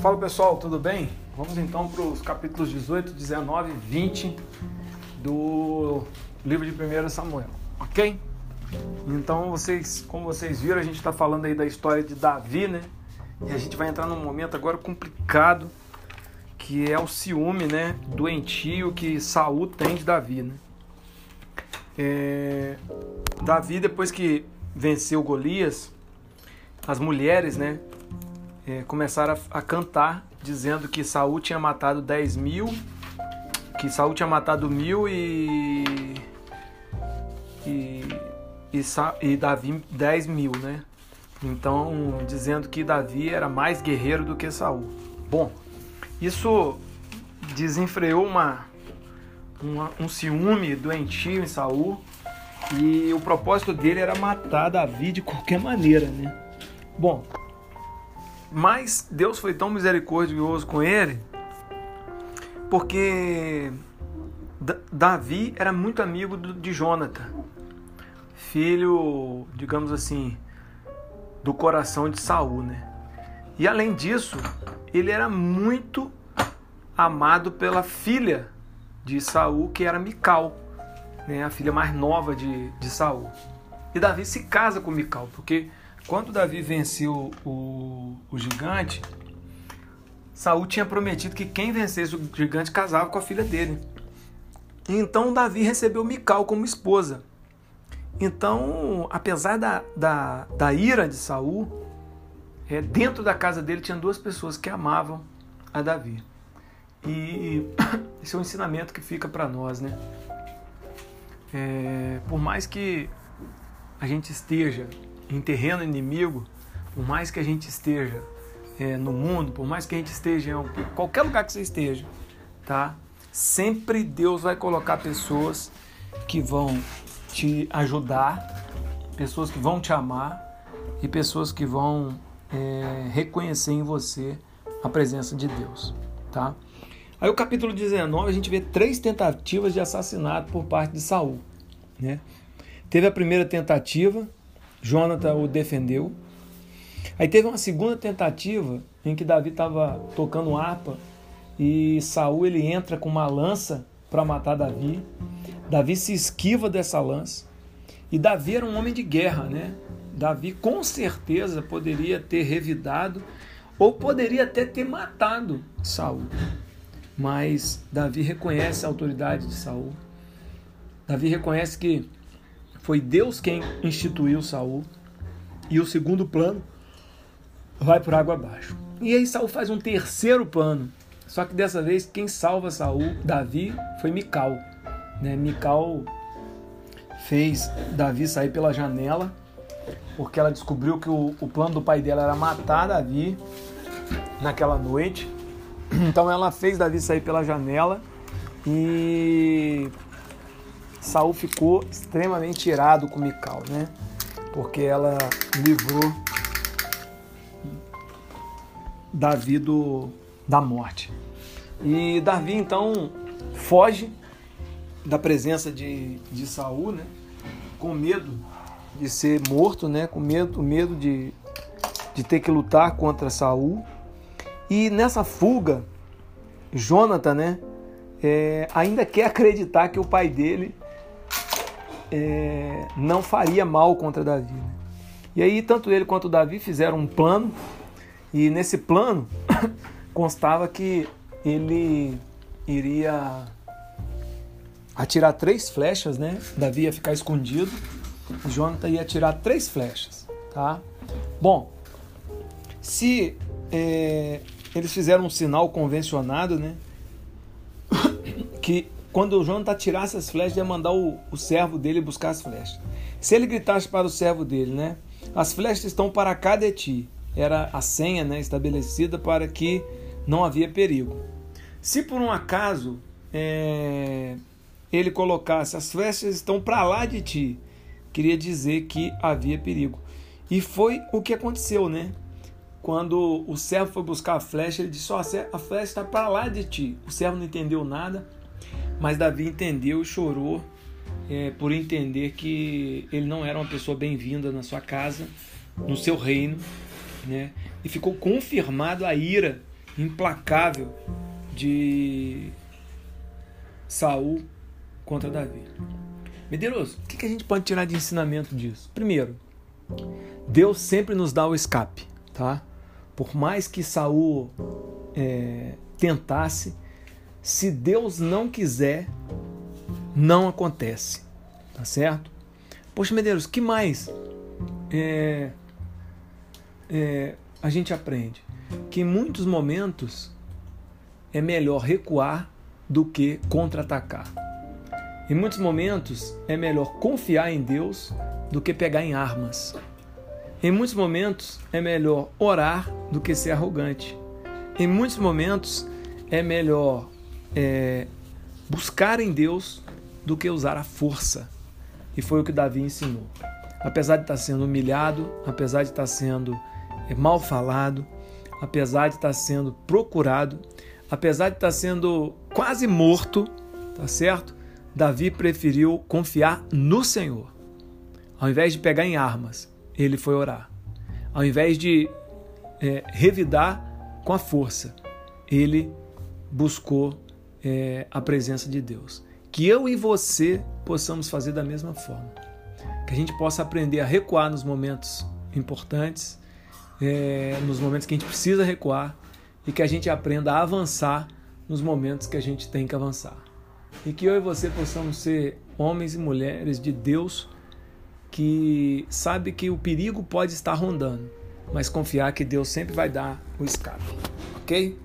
Fala pessoal, tudo bem? Vamos então para os capítulos 18, 19 e 20 do livro de 1 Samuel, ok? Então vocês, como vocês viram, a gente está falando aí da história de Davi, né? E a gente vai entrar num momento agora complicado, que é o ciúme, né? Doentio que Saul tem de Davi, né? É... Davi, depois que venceu Golias, as mulheres, né? É, começaram a, a cantar dizendo que Saul tinha matado 10 mil, que Saul tinha matado mil e e, e, e Davi 10 mil, né? Então, dizendo que Davi era mais guerreiro do que Saul. Bom, isso desenfreou uma, uma, um ciúme doentio em Saul e o propósito dele era matar Davi de qualquer maneira, né? Bom, mas Deus foi tão misericordioso com ele porque Davi era muito amigo de Jonathan, filho, digamos assim, do coração de Saul, né? E além disso, ele era muito amado pela filha de Saul, que era Mical, né? a filha mais nova de, de Saul. E Davi se casa com Mical, porque quando Davi venceu o, o gigante, Saul tinha prometido que quem vencesse o gigante casava com a filha dele. Então Davi recebeu Mical como esposa. Então, apesar da, da, da ira de Saul, é, dentro da casa dele tinha duas pessoas que amavam a Davi. E esse é um ensinamento que fica para nós, né? É, por mais que a gente esteja em terreno inimigo, por mais que a gente esteja é, no mundo, por mais que a gente esteja em qualquer lugar que você esteja, tá? Sempre Deus vai colocar pessoas que vão te ajudar, pessoas que vão te amar e pessoas que vão é, reconhecer em você a presença de Deus, tá? Aí o capítulo 19 a gente vê três tentativas de assassinato por parte de Saul, né? Teve a primeira tentativa, Jonathan o defendeu. Aí teve uma segunda tentativa em que Davi estava tocando harpa e Saul ele entra com uma lança para matar Davi. Davi se esquiva dessa lança. E Davi era um homem de guerra, né? Davi com certeza poderia ter revidado ou poderia até ter matado Saul. Mas Davi reconhece a autoridade de Saul. Davi reconhece que foi Deus quem instituiu Saul. E o segundo plano vai por água abaixo. E aí Saul faz um terceiro plano. Só que dessa vez quem salva Saul, Davi, foi Mical. Né? Mical fez Davi sair pela janela, porque ela descobriu que o, o plano do pai dela era matar Davi naquela noite. Então ela fez Davi sair pela janela e Saul ficou extremamente irado com Mical, né? Porque ela livrou Davi do, da morte. E Davi então foge da presença de, de Saul, né? Com medo de ser morto, né? Com medo, medo de, de ter que lutar contra Saul. E nessa fuga, Jonathan, né? É, ainda quer acreditar que o pai dele é, não faria mal contra Davi. Né? E aí, tanto ele quanto Davi fizeram um plano, e nesse plano constava que ele iria atirar três flechas, né? Davi ia ficar escondido, Jonathan ia atirar três flechas, tá? Bom, se é, eles fizeram um sinal convencionado, né? Que quando o Jonathan tirasse as flechas, ia mandar o, o servo dele buscar as flechas. Se ele gritasse para o servo dele, né? As flechas estão para cá de ti. Era a senha né, estabelecida para que não havia perigo. Se por um acaso é, ele colocasse as flechas estão para lá de ti, queria dizer que havia perigo. E foi o que aconteceu, né? Quando o servo foi buscar a flecha, ele disse: oh, a flecha está para lá de ti. O servo não entendeu nada, mas Davi entendeu e chorou é, por entender que ele não era uma pessoa bem-vinda na sua casa, no seu reino, né? E ficou confirmado a ira implacável de Saul contra Davi. Medeiros, o que a gente pode tirar de ensinamento disso? Primeiro, Deus sempre nos dá o escape, tá? Por mais que Saul é, tentasse, se Deus não quiser, não acontece, tá certo? Poxa, Medeiros, que mais é, é, a gente aprende? Que em muitos momentos é melhor recuar do que contra-atacar. Em muitos momentos é melhor confiar em Deus do que pegar em armas. Em muitos momentos é melhor orar do que ser arrogante. Em muitos momentos é melhor é, buscar em Deus do que usar a força. E foi o que Davi ensinou. Apesar de estar sendo humilhado, apesar de estar sendo é, mal falado, apesar de estar sendo procurado, apesar de estar sendo quase morto, tá certo? Davi preferiu confiar no Senhor. Ao invés de pegar em armas, ele foi orar. Ao invés de é, revidar com a força, ele buscou é, a presença de Deus. Que eu e você possamos fazer da mesma forma. Que a gente possa aprender a recuar nos momentos importantes, é, nos momentos que a gente precisa recuar, e que a gente aprenda a avançar nos momentos que a gente tem que avançar. E que eu e você possamos ser homens e mulheres de Deus que sabe que o perigo pode estar rondando, mas confiar que Deus sempre vai dar o escape. OK?